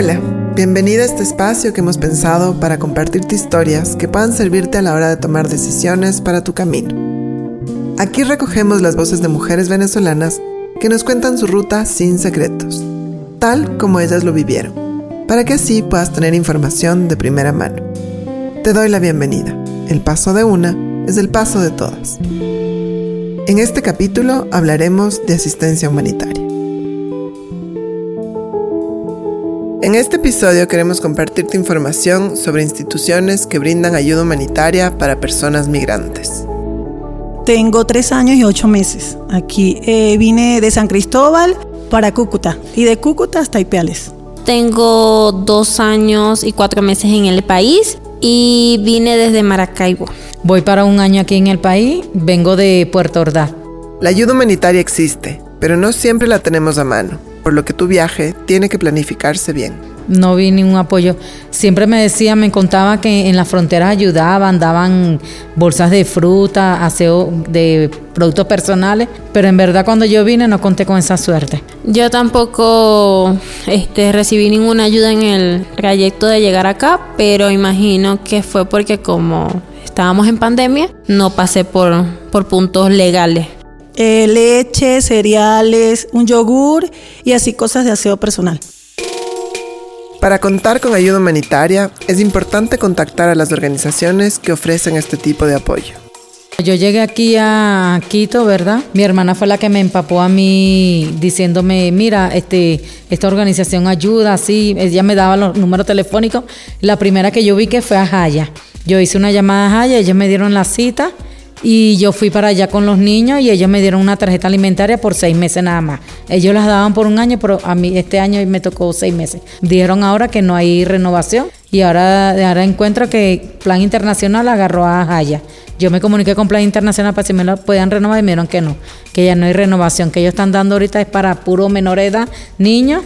Hola, bienvenida a este espacio que hemos pensado para compartirte historias que puedan servirte a la hora de tomar decisiones para tu camino. Aquí recogemos las voces de mujeres venezolanas que nos cuentan su ruta sin secretos, tal como ellas lo vivieron, para que así puedas tener información de primera mano. Te doy la bienvenida. El paso de una es el paso de todas. En este capítulo hablaremos de asistencia humanitaria. En este episodio queremos compartirte información sobre instituciones que brindan ayuda humanitaria para personas migrantes. Tengo tres años y ocho meses aquí. Eh, vine de San Cristóbal para Cúcuta y de Cúcuta hasta Ipiales. Tengo dos años y cuatro meses en el país y vine desde Maracaibo. Voy para un año aquí en el país, vengo de Puerto Ordaz. La ayuda humanitaria existe, pero no siempre la tenemos a mano por lo que tu viaje tiene que planificarse bien. No vi ningún apoyo. Siempre me decía, me contaba que en las fronteras ayudaban, daban bolsas de fruta, aseo de productos personales, pero en verdad cuando yo vine no conté con esa suerte. Yo tampoco este, recibí ninguna ayuda en el trayecto de llegar acá, pero imagino que fue porque como estábamos en pandemia, no pasé por, por puntos legales. Eh, leche, cereales, un yogur y así cosas de aseo personal. Para contar con ayuda humanitaria es importante contactar a las organizaciones que ofrecen este tipo de apoyo. Yo llegué aquí a Quito, ¿verdad? Mi hermana fue la que me empapó a mí diciéndome, mira, este, esta organización ayuda, así, ella me daba los números telefónicos. La primera que yo vi que fue a Jaya. Yo hice una llamada a Jaya, ellos me dieron la cita y yo fui para allá con los niños y ellos me dieron una tarjeta alimentaria por seis meses nada más. Ellos las daban por un año, pero a mí este año me tocó seis meses. Dijeron ahora que no hay renovación y ahora, ahora encuentro que Plan Internacional agarró a Jaya. Yo me comuniqué con Plan Internacional para si me lo podían renovar y me dijeron que no, que ya no hay renovación, que ellos están dando ahorita es para puro menor edad, niños,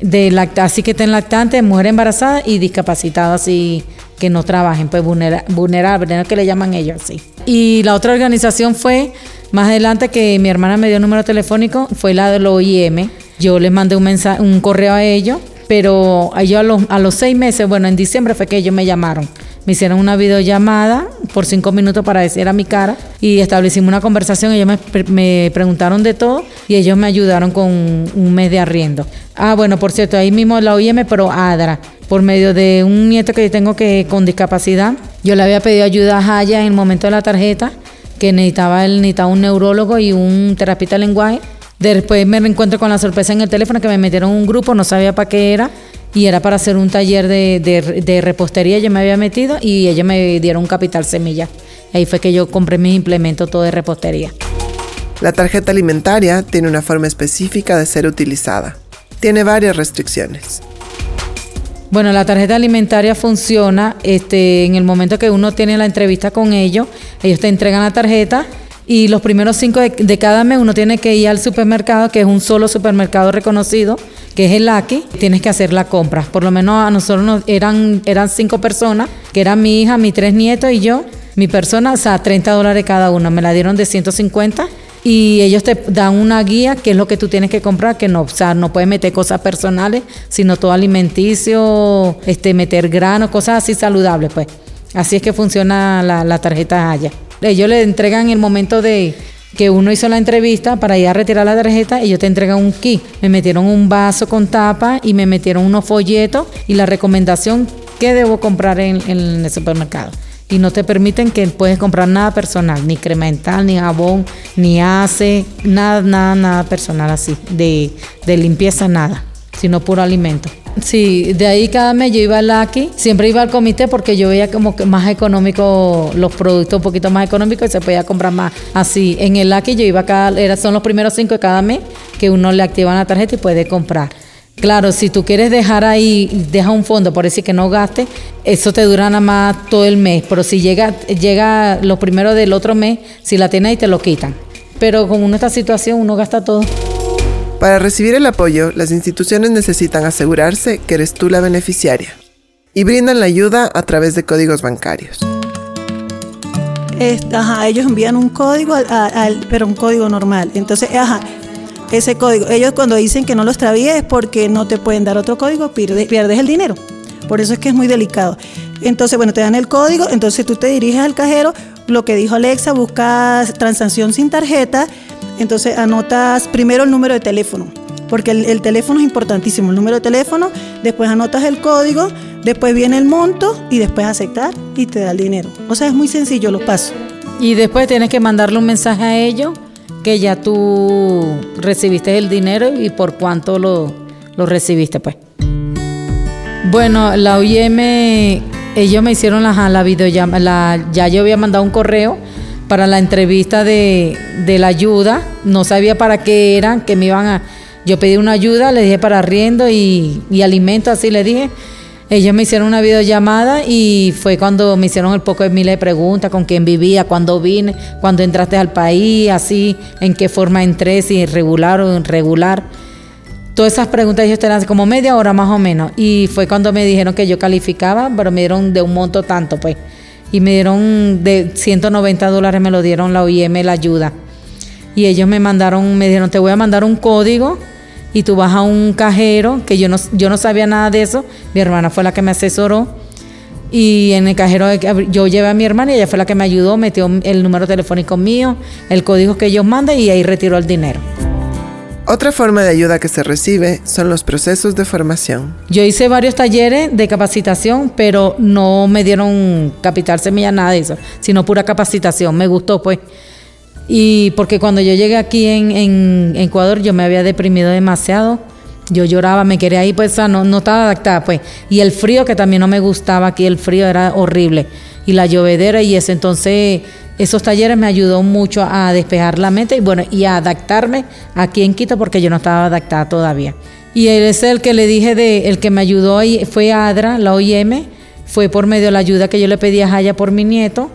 de lacta, así que estén lactantes, mujeres embarazadas y discapacitadas y que no trabajen, pues vulnerables, que le llaman ellos así. Y la otra organización fue, más adelante que mi hermana me dio un número telefónico, fue la del OIM. Yo les mandé un, mensaje, un correo a ellos, pero ellos a los, a los seis meses, bueno, en diciembre fue que ellos me llamaron. Me hicieron una videollamada por cinco minutos para decir a mi cara y establecimos una conversación. Ellos me, me, preguntaron de todo y ellos me ayudaron con un mes de arriendo. Ah, bueno, por cierto, ahí mismo la OIM, pero ADRA por medio de un nieto que yo tengo que con discapacidad. Yo le había pedido ayuda a Jaya en el momento de la tarjeta, que necesitaba, él necesitaba un neurólogo y un terapista lenguaje. Después me reencuentro con la sorpresa en el teléfono que me metieron un grupo, no sabía para qué era, y era para hacer un taller de, de, repostería, yo me había metido y ellos me dieron un capital semilla. Ahí fue que yo compré mis implementos todo de repostería. La tarjeta alimentaria tiene una forma específica de ser utilizada. Tiene varias restricciones. Bueno, la tarjeta alimentaria funciona este, en el momento que uno tiene la entrevista con ellos, ellos te entregan la tarjeta y los primeros cinco de, cada mes uno tiene que ir al supermercado, que es un solo supermercado reconocido, que es el AKI, tienes que hacer la compra. Por lo menos a nosotros nos, eran, eran cinco personas, que eran mi hija, mis tres nietos y yo. Mi persona, o sea, 30 dólares cada uno. Me la dieron de 150 y ellos te dan una guía que es lo que tú tienes que comprar, que no, o sea, no puedes meter cosas personales, sino todo alimenticio, este, meter granos, cosas así saludables, pues. Así es que funciona la, tarjeta allá. Ellos le entregan en el momento de que uno hizo la entrevista para ir a retirar la tarjeta, ellos te entregan un kit. Me metieron un vaso con tapa y me metieron unos folletos y la recomendación que debo comprar en el supermercado y no te permiten que puedes comprar nada personal, ni cremental, ni jabón, ni ace, nada, nada, nada personal así, de, de limpieza, nada, sino puro alimento. Sí, de ahí cada mes yo iba al Lucky, siempre iba al comité porque yo veía como que más económico, los productos un poquito más económicos y se podía comprar más. Así, en el Lucky yo iba cada, era, son los primeros cinco de cada mes que uno le activa la tarjeta y puede comprar. Claro, si tú quieres dejar ahí, deja un fondo por decir que no gaste, eso te dura nada más todo el mes. Pero si llega, llega lo primero del otro mes, si la tienes ahí te lo quitan. Pero con esta situación uno gasta todo. Para recibir el apoyo, las instituciones necesitan asegurarse que eres tú la beneficiaria y brindan la ayuda a través de códigos bancarios. ajá, ellos envían un código, pero un código normal. Entonces, ajá, ese código. Ellos cuando dicen que no lo extravíes es porque no te pueden dar otro código, pierdes, pierdes el dinero. Por eso es que es muy delicado. Entonces, bueno, te dan el código, entonces tú te diriges al cajero, lo que dijo Alexa, buscas transacción sin tarjeta, entonces anotas primero el número de teléfono, porque el, el teléfono es importantísimo, el número de teléfono, después anotas el código, después viene el monto y después aceptar y te da el dinero. O sea, es muy sencillo los pasos. Y después tienes que mandarle un mensaje a ellos que ya tú recibiste el dinero y por cuánto lo, lo recibiste, pues. Bueno, la OIM, ellos me hicieron la, la videollamada, ya yo había mandado un correo para la entrevista de, de, la ayuda, no sabía para qué eran, que me iban a... Yo pedí una ayuda, le dije para arriendo y, y alimento, así le dije. Ellos me hicieron una videollamada y fue cuando me hicieron el poco de miles de preguntas, con quién vivía, cuándo vine, cuándo entraste al país, así, en qué forma entré, si irregular o irregular. Todas esas preguntas ellos tenían como media hora más o menos. Y fue cuando me dijeron que yo calificaba, pero me dieron de un monto tanto, pues. Y me dieron de 190 dólares, me lo dieron la OIM, la ayuda. Y ellos me mandaron, me dijeron, te voy a mandar un código y tú vas a un cajero, que yo no, yo no sabía nada de eso, mi hermana fue la que me asesoró, y en el cajero yo llevé a mi hermana y ella fue la que me ayudó, metió el número telefónico mío, el código que ellos mandan y ahí retiró el dinero. Otra forma de ayuda que se recibe son los procesos de formación. Yo hice varios talleres de capacitación, pero no me dieron capital semilla, nada de eso, sino pura capacitación. Me gustó, pues. Y porque cuando yo llegué aquí en, Ecuador yo me había deprimido demasiado. Yo lloraba, me quería ir, pues no, no estaba adaptada, pues. Y el frío, que también no me gustaba aquí, el frío era horrible. Y la llovedera y eso. Entonces, esos talleres me ayudó mucho a despejar la mente y bueno, y a adaptarme aquí en Quito porque yo no estaba adaptada todavía. Y él es el que le dije de, el que me ayudó ahí fue ADRA, la OIM, fue por medio de la ayuda que yo le pedí a Jaya por mi nieto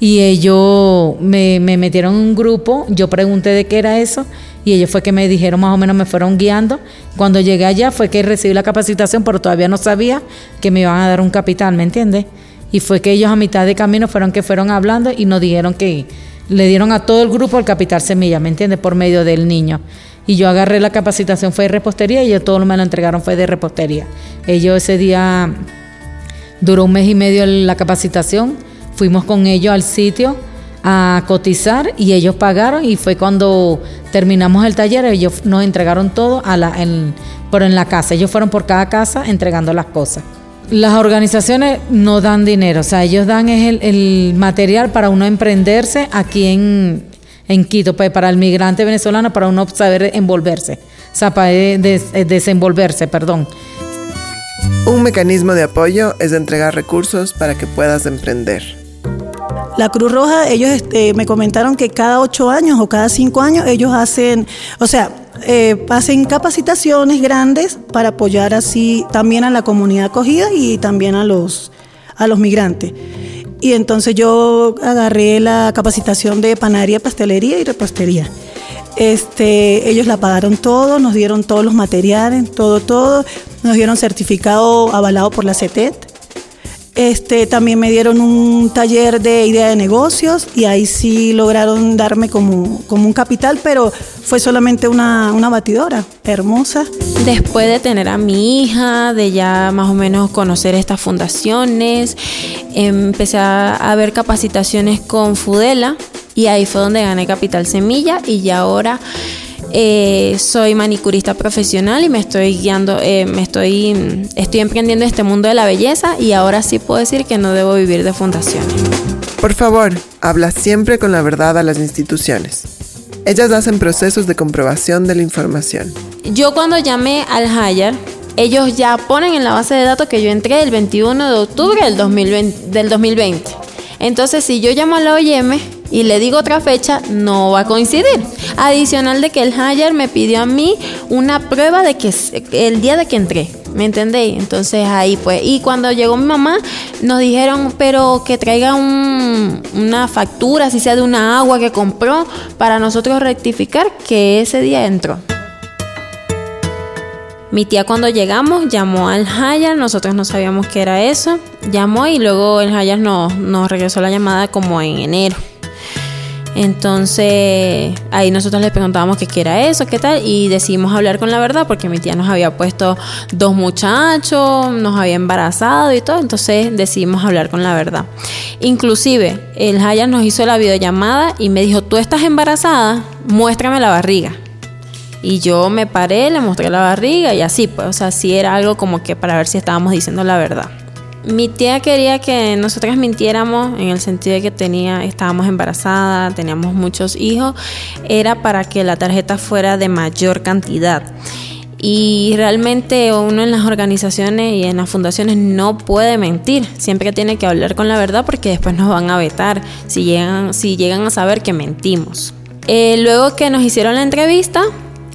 y ellos me, me, metieron en un grupo, yo pregunté de qué era eso y ellos fue que me dijeron más o menos, me fueron guiando. Cuando llegué allá fue que recibí la capacitación, pero todavía no sabía que me iban a dar un capital, ¿me entiendes? Y fue que ellos a mitad de camino fueron que fueron hablando y nos dijeron que le dieron a todo el grupo el capital semilla, ¿me entiendes? Por medio del niño. Y yo agarré la capacitación, fue de repostería y ellos todo me lo entregaron, fue de repostería. Ellos ese día duró un mes y medio la capacitación Fuimos con ellos al sitio a cotizar y ellos pagaron y fue cuando terminamos el taller, ellos nos entregaron todo a la, en, en la casa. Ellos fueron por cada casa entregando las cosas. Las organizaciones no dan dinero, o sea, ellos dan el, material para uno emprenderse aquí en, en Quito, pues, para el migrante venezolano, para uno saber envolverse, o sea, para desenvolverse, perdón. Un mecanismo de apoyo es entregar recursos para que puedas emprender. La Cruz Roja, ellos este, me comentaron que cada ocho años o cada cinco años ellos hacen, o sea, eh, hacen capacitaciones grandes para apoyar así también a la comunidad acogida y también a los, a los migrantes. Y entonces yo agarré la capacitación de panadería, pastelería y repostería. Este, ellos la pagaron todo, nos dieron todos los materiales, todo, todo. Nos dieron certificado avalado por la CETET este, también me dieron un taller de idea de negocios y ahí sí lograron darme como, como un capital, pero fue solamente una, una batidora hermosa. Después de tener a mi hija, de ya más o menos conocer estas fundaciones, empecé a ver capacitaciones con Fudela y ahí fue donde gané Capital Semilla y ya ahora eh, soy manicurista profesional y me estoy guiando, eh, me estoy, estoy emprendiendo este mundo de la belleza y ahora sí puedo decir que no debo vivir de fundaciones. Por favor, habla siempre con la verdad a las instituciones. Ellas hacen procesos de comprobación de la información. Yo cuando llamé al Hire, ellos ya ponen en la base de datos que yo entré el 21 de octubre del 2020. Del 2020. Entonces, si yo llamo a la OIM, y le digo otra fecha, no va a coincidir. Adicional de que el Hire me pidió a mí una prueba de que el día de que entré. ¿Me entendéis? Entonces ahí pues. Y cuando llegó mi mamá, nos dijeron, pero que traiga una factura, si sea de una agua que compró, para nosotros rectificar que ese día entró. Mi tía cuando llegamos llamó al Hire, nosotros no sabíamos qué era eso. Llamó y luego el Hire nos, nos regresó la llamada como en enero. Entonces ahí nosotros le preguntábamos qué era eso, qué tal, y decidimos hablar con la verdad porque mi tía nos había puesto dos muchachos, nos había embarazado y todo, entonces decidimos hablar con la verdad. Inclusive el Haya nos hizo la videollamada y me dijo, tú estás embarazada, muéstrame la barriga. Y yo me paré, le mostré la barriga y así, pues, o sea, sí era algo como que para ver si estábamos diciendo la verdad. Mi tía quería que nosotras mintiéramos en el sentido de que tenía, estábamos embarazadas, teníamos muchos hijos, era para que la tarjeta fuera de mayor cantidad. Y realmente uno en las organizaciones y en las fundaciones no puede mentir. Siempre tiene que hablar con la verdad porque después nos van a vetar si llegan, si llegan a saber que mentimos. Eh, luego que nos hicieron la entrevista,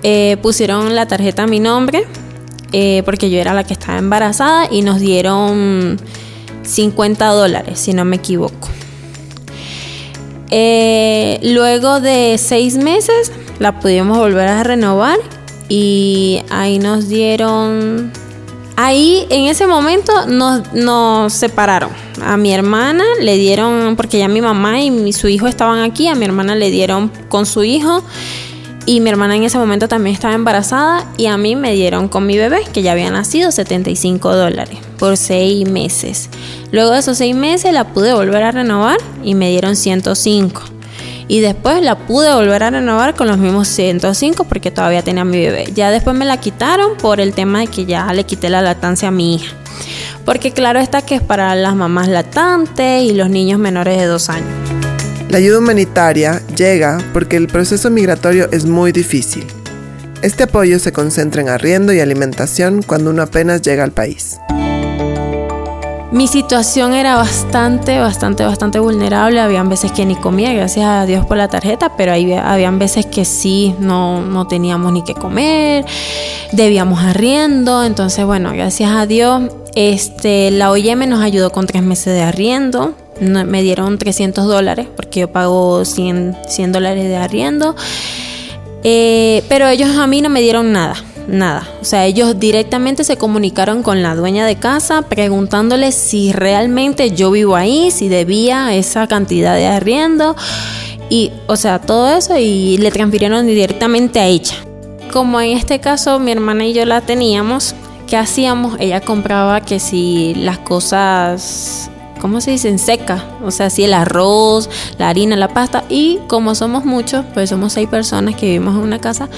eh, pusieron la tarjeta a mi nombre, eh, porque yo era la que estaba embarazada y nos dieron 50 dólares, si no me equivoco. Eh, luego de seis meses la pudimos volver a renovar y ahí nos dieron... Ahí en ese momento nos, nos separaron. A mi hermana le dieron, porque ya mi mamá y su hijo estaban aquí, a mi hermana le dieron con su hijo y mi hermana en ese momento también estaba embarazada y a mí me dieron con mi bebé, que ya había nacido, 75 dólares por seis meses. Luego de esos seis meses la pude volver a renovar y me dieron 105. Y después la pude volver a renovar con los mismos 105 porque todavía tenía mi bebé. Ya después me la quitaron por el tema de que ya le quité la lactancia a mi hija. Porque claro está que es para las mamás lactantes y los niños menores de dos años. La ayuda humanitaria llega porque el proceso migratorio es muy difícil. Este apoyo se concentra en arriendo y alimentación cuando uno apenas llega al país. Mi situación era bastante, bastante, bastante vulnerable. Habían veces que ni comía, gracias a Dios por la tarjeta, pero ahí habían veces que sí, no, no teníamos ni que comer, debíamos arriendo. Entonces, bueno, gracias a Dios, este, la OIM nos ayudó con tres meses de arriendo me dieron 300 dólares porque yo pago 100, 100 dólares de arriendo. Eh, pero ellos a mí no me dieron nada, nada. O sea, ellos directamente se comunicaron con la dueña de casa preguntándole si realmente yo vivo ahí, si debía esa cantidad de arriendo. Y, o sea, todo eso y le transfirieron directamente a ella. Como en este caso mi hermana y yo la teníamos, ¿qué hacíamos? Ella compraba que si las cosas ¿cómo se dice? En seca. O sea, así el arroz, la harina, la pasta. Y como somos muchos, pues somos seis personas que vivimos en una casa,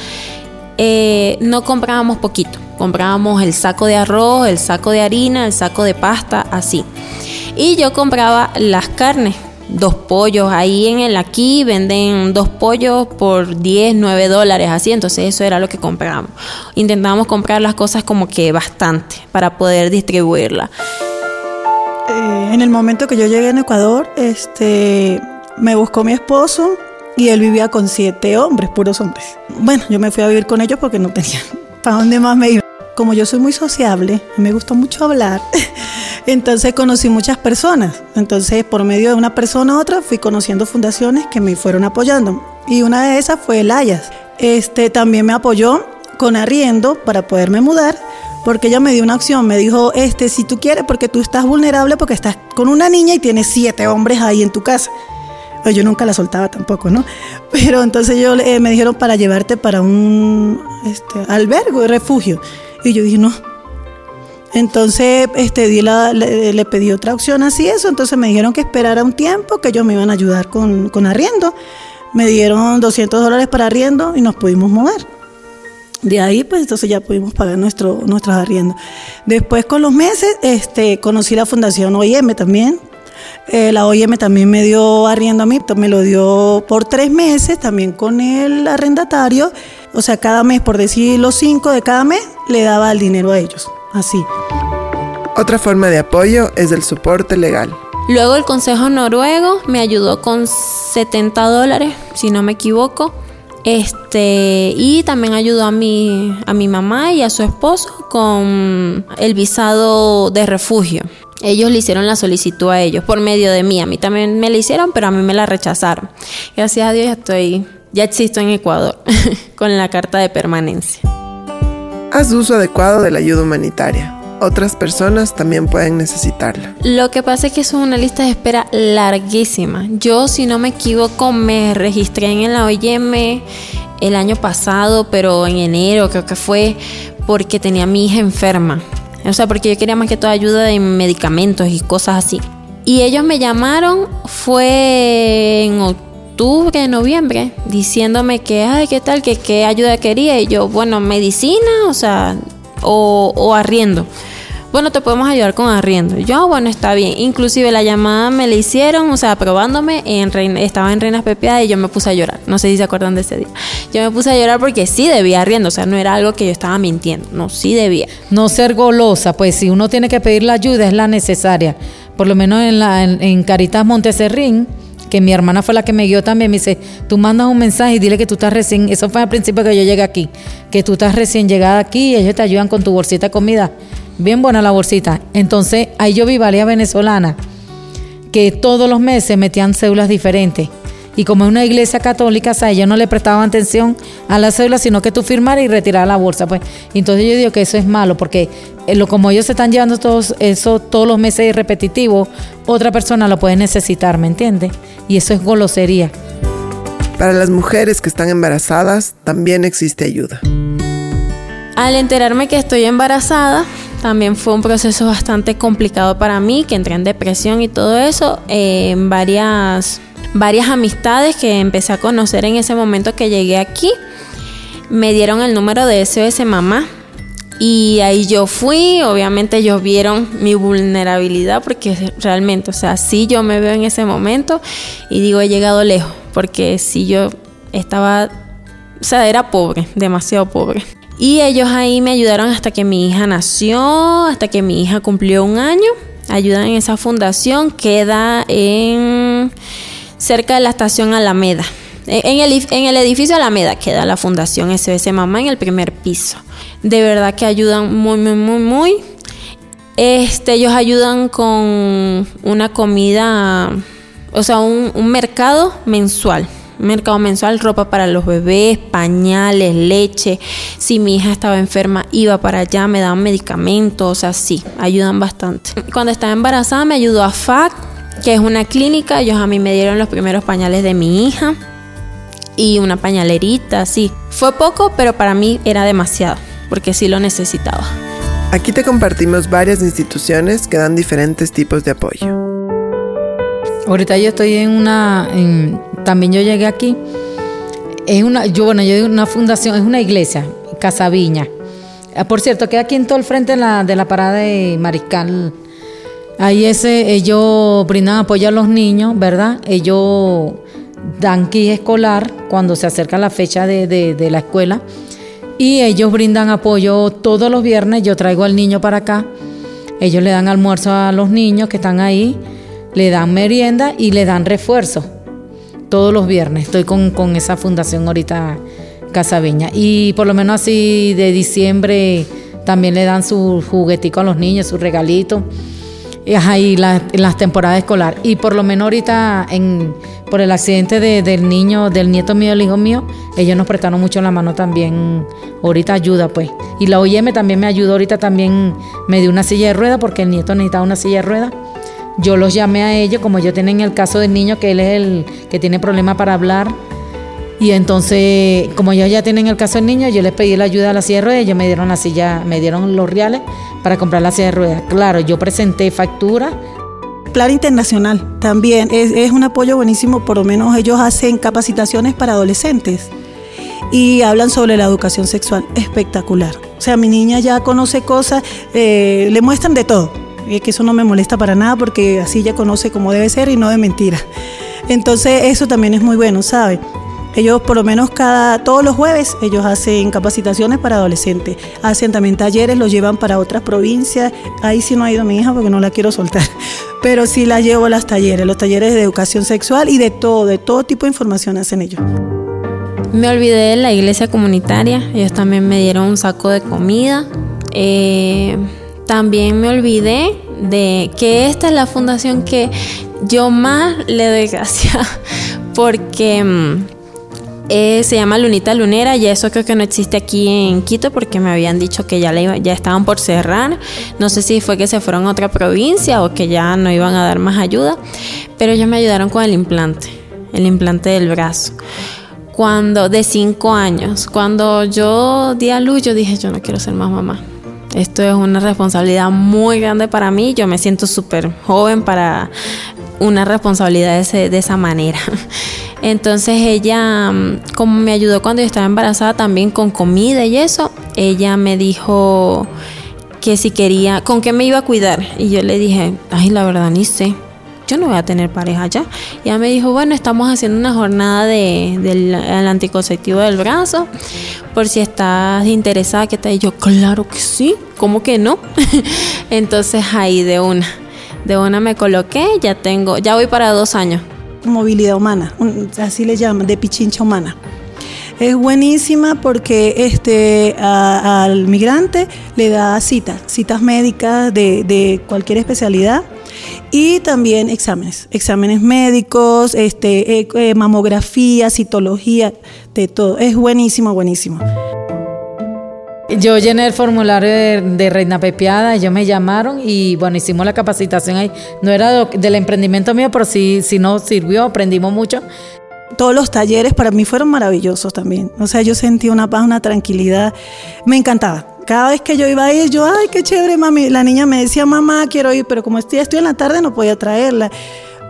eh, no comprábamos poquito. Comprábamos el saco de arroz, el saco de harina, el saco de pasta, así. Y yo compraba las carnes, dos pollos. Ahí en el aquí venden dos pollos por 10, 9 dólares, así. Entonces eso era lo que comprábamos. Intentábamos comprar las cosas como que bastante para poder distribuirla. En el momento que yo llegué en Ecuador, este, me buscó mi esposo y él vivía con siete hombres, puros hombres. Bueno, yo me fui a vivir con ellos porque no tenía para dónde más me iba. Como yo soy muy sociable, me gustó mucho hablar, entonces conocí muchas personas. Entonces, por medio de una persona u otra, fui conociendo fundaciones que me fueron apoyando. Y una de esas fue el Ayas. Este también me apoyó con arriendo para poderme mudar porque ella me dio una opción, me dijo, este, si tú quieres, porque tú estás vulnerable porque estás con una niña y tienes siete hombres ahí en tu casa. Pues yo nunca la soltaba tampoco, ¿no? Pero entonces yo eh, me dijeron para llevarte para un este, albergo, refugio. Y yo dije, no. Entonces este, di la, le, pedí otra opción así eso, entonces me dijeron que esperara un tiempo, que ellos me iban a ayudar con, con arriendo. Me dieron 200 dólares para arriendo y nos pudimos mover. De ahí, pues entonces ya pudimos pagar nuestro, nuestros arriendos. Después, con los meses, este, conocí la Fundación OIM también. Eh, la OIM también me dio arriendo a mí, me lo dio por tres meses, también con el arrendatario. O sea, cada mes, por decir los cinco de cada mes, le daba el dinero a ellos. Así. Otra forma de apoyo es el soporte legal. Luego el Consejo Noruego me ayudó con 70 dólares, si no me equivoco este, y también ayudó a mi, a mi mamá y a su esposo con el visado de refugio. Ellos le hicieron la solicitud a ellos por medio de mí. A mí también me la hicieron, pero a mí me la rechazaron. Gracias a Dios ya estoy, ya existo en Ecuador con la carta de permanencia. Haz uso adecuado de la ayuda humanitaria. Otras personas también pueden necesitarla. Lo que pasa es que es una lista de espera larguísima. Yo, si no me equivoco, me registré en la OIM el año pasado, pero en enero creo que fue porque tenía a mi hija enferma. O sea, porque yo quería más que toda ayuda de medicamentos y cosas así. Y ellos me llamaron, fue en octubre, noviembre, diciéndome que, ay, ¿qué tal? Que qué ayuda quería. Y yo, bueno, medicina, o sea, o, arriendo bueno, te podemos ayudar con arriendo. Yo, bueno, está bien. Inclusive la llamada me la hicieron, o sea, probándome, en estaba en Reinas Pepiadas y yo me puse a llorar. No sé si se acuerdan de ese día. Yo me puse a llorar porque sí debía arriendo, o sea, no era algo que yo estaba mintiendo, no, sí debía. No ser golosa, pues si uno tiene que pedir la ayuda es la necesaria. Por lo menos en, la, en, Caritas Monteserrín, que mi hermana fue la que me guió también, me dice, tú mandas un mensaje y dile que tú estás recién, eso fue al principio que yo llegué aquí, que tú estás recién llegada aquí y ellos te ayudan con tu bolsita de comida Bien buena la bolsita. Entonces, ahí yo vi varias venezolanas que todos los meses metían cédulas diferentes. Y como es una iglesia católica, sea, ellos no le prestaban atención a la cédula, sino que tú firmaras y retirar la bolsa. Pues. Entonces yo digo que eso es malo, porque lo, como ellos se están llevando todos, eso todos los meses repetitivo, otra persona lo puede necesitar, ¿me entiendes? Y eso es golosería. Para las mujeres que están embarazadas, también existe ayuda. Al enterarme que estoy embarazada, también fue un proceso bastante complicado para mí, que entré en depresión y todo eso. Eh, varias, varias amistades que empecé a conocer en ese momento que llegué aquí me dieron el número de SOS Mamá. Y ahí yo fui, obviamente ellos vieron mi vulnerabilidad porque realmente, o sea, sí yo me veo en ese momento y digo, he llegado lejos, porque si yo estaba, o sea, era pobre, demasiado pobre. Y ellos ahí me ayudaron hasta que mi hija nació, hasta que mi hija cumplió un año. Ayudan en esa fundación, queda en cerca de la estación Alameda. En el, en el edificio Alameda queda la fundación SOS Mamá en el primer piso. De verdad que ayudan muy, muy, muy, muy. Este, ellos ayudan con una comida, o sea, un, mercado mensual mercado mensual, ropa para los bebés, pañales, leche. Si mi hija estaba enferma, iba para allá, me daban medicamentos, o sea, sí, ayudan bastante. Cuando estaba embarazada me ayudó a FAC, que es una clínica, ellos a mí me dieron los primeros pañales de mi hija y una pañalerita, sí. Fue poco, pero para mí era demasiado, porque sí lo necesitaba. Aquí te compartimos varias instituciones que dan diferentes tipos de apoyo. Ahorita yo estoy en una, también yo llegué aquí. Es una, yo bueno, yo digo una fundación, es una iglesia, Casa Viña. Ah, por cierto, queda aquí en todo el frente de la, de la parada de Mariscal. Ahí ese, ellos brindan apoyo a los niños, ¿verdad? Ellos dan kit escolar cuando se acerca la fecha de, de la escuela. Y ellos brindan apoyo todos los viernes. Yo traigo al niño para acá. Ellos le dan almuerzo a los niños que están ahí, le dan merienda y le dan refuerzo todos los viernes. Estoy con, esa fundación ahorita Casaviña. Y por lo menos así de diciembre también le dan su juguetico a los niños, su regalito. Y ahí las, las temporadas escolar. Y por lo menos ahorita en, por el accidente del niño, del nieto mío, el hijo mío, ellos nos prestaron mucho la mano también. Ahorita ayuda pues. Y la OIM también me ayudó ahorita también, me dio una silla de rueda porque el nieto necesitaba una silla de rueda yo los llamé a ellos, como yo tenía en el caso del niño, que él es el que tiene problema para hablar. Y entonces, como ellos ya tienen el caso del niño, yo les pedí la ayuda a la silla de ruedas, ellos me dieron la silla, me dieron los reales para comprar la silla de ruedas. Claro, yo presenté factura. Plan Internacional también es, un apoyo buenísimo, por lo menos ellos hacen capacitaciones para adolescentes y hablan sobre la educación sexual. Espectacular. O sea, mi niña ya conoce cosas, eh, le muestran de todo que eso no me molesta para nada porque así ya conoce cómo debe ser y no de mentira. Entonces eso también es muy bueno, ¿sabe? Ellos por lo menos cada todos los jueves ellos hacen capacitaciones para adolescentes, hacen también talleres, los llevan para otras provincias. Ahí sí no ha ido mi hija porque no la quiero soltar, pero sí la llevo a los talleres, los talleres de educación sexual y de todo, de todo tipo de información hacen ellos. Me olvidé de la iglesia comunitaria, ellos también me dieron un saco de comida. Eh, también me olvidé de que esta es la fundación que yo más le doy gracias porque mm, Eh, se llama Lunita Lunera y eso creo que no existe aquí en Quito porque me habían dicho que ya, le ya estaban por cerrar. No sé si fue que se fueron a otra provincia o que ya no iban a dar más ayuda, pero ellos me ayudaron con el implante, el implante del brazo. Cuando, de cinco años, cuando yo di a luz, yo dije, yo no quiero ser más mamá. Esto es una responsabilidad muy grande para mí. Yo me siento súper joven para una responsabilidad de, esa manera. Entonces ella, mm, como me ayudó cuando yo estaba embarazada también con comida y eso, ella me dijo que si quería, con qué me iba a cuidar. Y yo le dije, ay, la verdad ni sé. Yo no voy a tener pareja ya. Y ella me dijo, bueno, estamos haciendo una jornada de, del anticonceptivo del brazo. Por si estás interesada, ¿qué tal? Y yo, claro que sí. ¿Cómo que no? Entonces ahí de una, de una me coloqué. Ya tengo, ya voy para dos años movilidad humana, así le llaman, de pichincha humana. Es buenísima porque este, al migrante le da citas, citas médicas de, cualquier especialidad y también exámenes, exámenes médicos, este, eh, eh, mamografía, citología, de todo. Es buenísimo, buenísimo. Yo llené el formulario de, Reina Pepiada, ellos me llamaron y bueno, hicimos la capacitación ahí. No era del emprendimiento mío, pero sí, sí nos sirvió, aprendimos mucho. Todos los talleres para mí fueron maravillosos también. O sea, yo sentí una paz, una tranquilidad. Me encantaba. Cada vez que yo iba a ir, yo, ay, qué chévere, mami. La niña me decía, mamá, quiero ir, pero como estoy, estoy en la tarde, no podía traerla.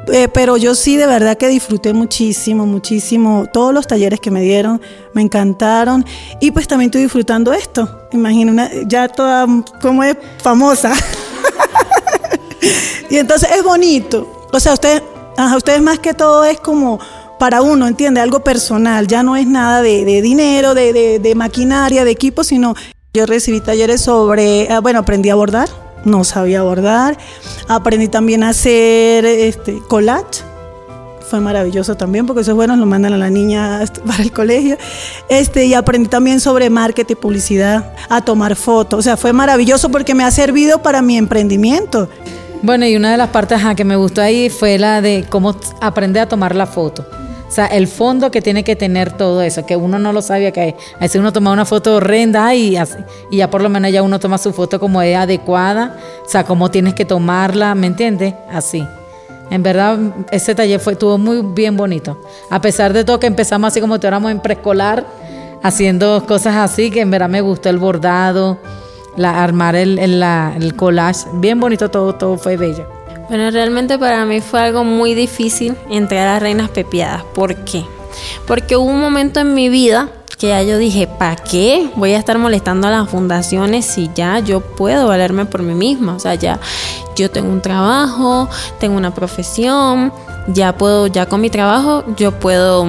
Eh, pero yo sí, de verdad que disfruté muchísimo, muchísimo. Todos los talleres que me dieron me encantaron. Y pues también estoy disfrutando esto. Imagina, ya toda como es famosa. y entonces es bonito. O sea, ustedes, a ustedes más que todo es como para uno, ¿entiende? Algo personal. Ya no es nada de, dinero, de, de, maquinaria, de equipo, sino yo recibí talleres sobre, ah, bueno, aprendí a bordar no sabía bordar. Aprendí también a hacer este, collage. Fue maravilloso también porque esos buenos lo mandan a la niña para el colegio. Este, y aprendí también sobre marketing publicidad, a tomar fotos. O sea, fue maravilloso porque me ha servido para mi emprendimiento. Bueno, y una de las partes que me gustó ahí fue la de cómo aprender a tomar la foto. O sea, el fondo que tiene que tener todo eso, que uno no lo sabía que. A veces uno toma una foto horrenda y, así, y ya por lo menos ya uno toma su foto como es adecuada, o sea, cómo tienes que tomarla, ¿me entiendes? Así. En verdad, ese taller fue, estuvo muy bien bonito. A pesar de todo que empezamos así como éramos en preescolar, haciendo cosas así, que en verdad me gustó el bordado, la, armar el, el, el collage, bien bonito todo, todo fue bello. Bueno, realmente para mí fue algo muy difícil entrar a Reinas Pepiadas. ¿Por qué? Porque hubo un momento en mi vida que ya yo dije, ¿para qué voy a estar molestando a las fundaciones si ya yo puedo valerme por mí misma? O sea, ya yo tengo un trabajo, tengo una profesión, ya puedo, ya con mi trabajo, yo puedo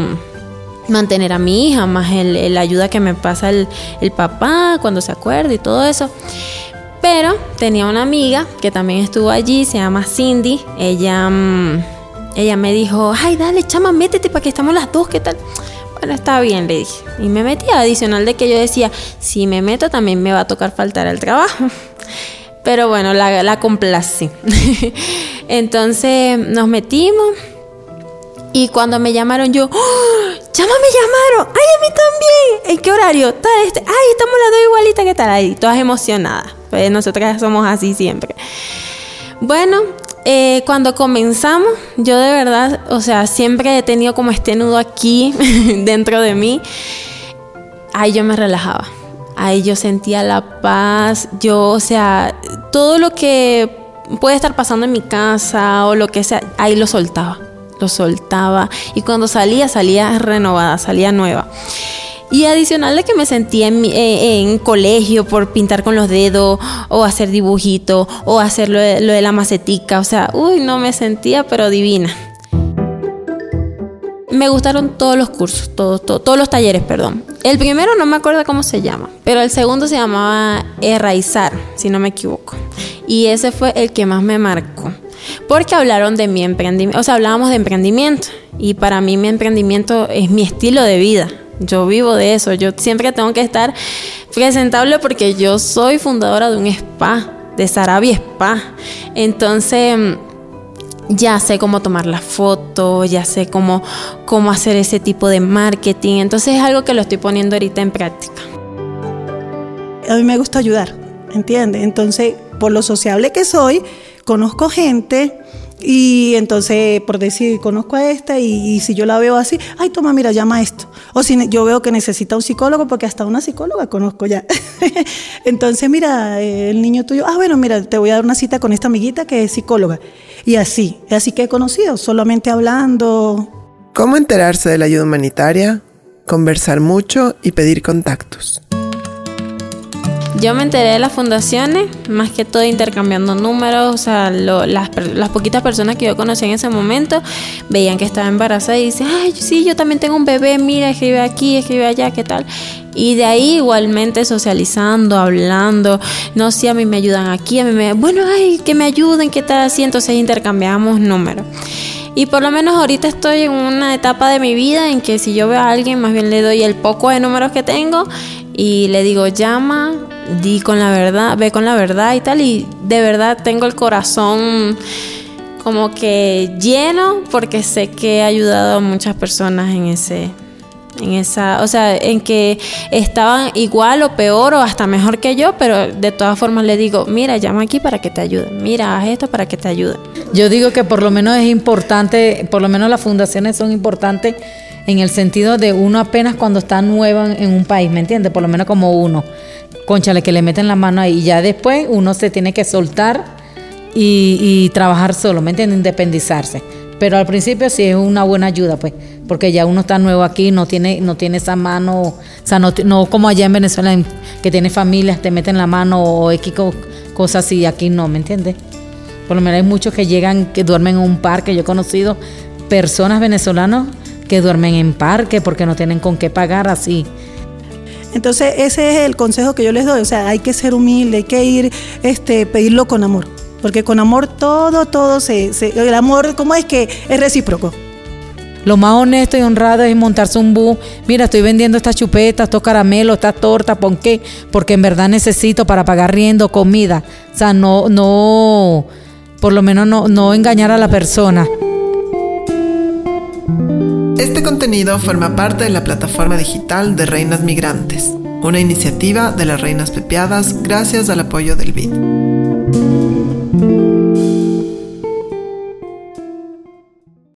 mantener a mi hija, más la ayuda que me pasa el, el papá cuando se acuerda y todo eso. Pero tenía una amiga que también estuvo allí, se llama Cindy. Ella, mm, ella me dijo, ay, dale, chama, métete para que estamos las dos, ¿qué tal? Bueno, está bien, le dije. Y me metí, adicional de que yo decía, si me meto también me va a tocar faltar al trabajo. Pero bueno, la, la complací. Entonces nos metimos. Y cuando me llamaron yo, ¡Oh! ¡Chama, me llamaron! ¡Ay, a mí también! ¿En qué horario? este? ¡Ay, estamos las dos igualitas! ¿Qué tal ahí? Todas emocionadas. Pues nosotras somos así siempre. Bueno, eh, cuando comenzamos, yo de verdad, o sea, siempre he tenido como este nudo aquí dentro de mí. Ahí yo me relajaba. Ahí yo sentía la paz. Yo, o sea, todo lo que puede estar pasando en mi casa o lo que sea, ahí lo soltaba. Lo soltaba. Y cuando salía, salía renovada, salía nueva. Y adicional de que me sentía eh, en, colegio por pintar con los dedos o hacer dibujito o hacer lo de, la macetica. O sea, uy, no me sentía pero divina. Me gustaron todos los cursos, todos, todos, los talleres, perdón. El primero no me acuerdo cómo se llama, pero el segundo se llamaba Erraizar, si no me equivoco. Y ese fue el que más me marcó. Porque hablaron de mi emprendimiento, o sea, hablábamos de emprendimiento. Y para mí mi emprendimiento es mi estilo de vida. Yo vivo de eso. Yo siempre tengo que estar presentable porque yo soy fundadora de un spa, de Sarabi Spa. Entonces, ya sé cómo tomar la foto, ya sé cómo, cómo hacer ese tipo de marketing. Entonces es algo que lo estoy poniendo ahorita en práctica. A mí me gusta ayudar, ¿entiendes? Entonces, por lo sociable que soy, conozco gente y entonces, por decir, conozco a esta y, si yo la veo así, ay, toma, mira, llama esto. O si yo veo que necesita un psicólogo, porque hasta una psicóloga conozco ya. entonces, mira, eh, el niño tuyo, ah, bueno, mira, te voy a dar una cita con esta amiguita que es psicóloga. Y así, así que he conocido, solamente hablando. ¿Cómo enterarse de la ayuda humanitaria? Conversar mucho y pedir contactos. Yo me enteré de las fundaciones, más que todo intercambiando números, o sea, las, las, poquitas personas que yo conocí en ese momento veían que estaba embarazada y dicen, ay, sí, yo también tengo un bebé, mira, escribe aquí, escribe allá, ¿qué tal? Y de ahí igualmente socializando, hablando, no sé, a mí me ayudan aquí, a mí me, bueno, ay, que me ayuden, ¿qué tal así? Entonces intercambiamos números. Y por lo menos ahorita estoy en una etapa de mi vida en que si yo veo a alguien, más bien le doy el poco de números que tengo y le digo, llama, di con la verdad, ve con la verdad y tal. Y de verdad tengo el corazón como que lleno porque sé que he ayudado a muchas personas en ese en esa, o sea, en que estaban igual o peor o hasta mejor que yo, pero de todas formas le digo, mira, llama aquí para que te ayude, mira, haz esto para que te ayude. Yo digo que por lo menos es importante, por lo menos las fundaciones son importantes en el sentido de uno apenas cuando está nuevo en, un país, ¿me entiendes? Por lo menos como uno. Conchale, que le meten la mano ahí. Y ya después uno se tiene que soltar y, trabajar solo, ¿me entiendes? Independizarse. Pero al principio sí es una buena ayuda, pues, porque ya uno está nuevo aquí, no tiene, no tiene esa mano, o sea, no, como allá en Venezuela, que tiene familias, te meten la mano o X cosas así, aquí no, ¿me entiendes? Por lo menos hay muchos que llegan, que duermen en un parque. Yo he conocido personas venezolanas que duermen en parque porque no tienen con qué pagar así. Entonces ese es el consejo que yo les doy, o sea, hay que ser humilde, hay que ir, este, pedirlo con amor, porque con amor todo, todo se, el amor, ¿cómo es que es recíproco? Lo más honesto y honrado es montarse un bus. Mira, estoy vendiendo estas chupetas, estos caramelos, estas tortas, ¿por qué? Porque en verdad necesito para pagar riendo, comida. O sea, no, no, por lo menos no, no engañar a la persona. Este contenido forma parte de la plataforma digital de Reinas Migrantes, una iniciativa de las Reinas Pepiadas gracias al apoyo del BID.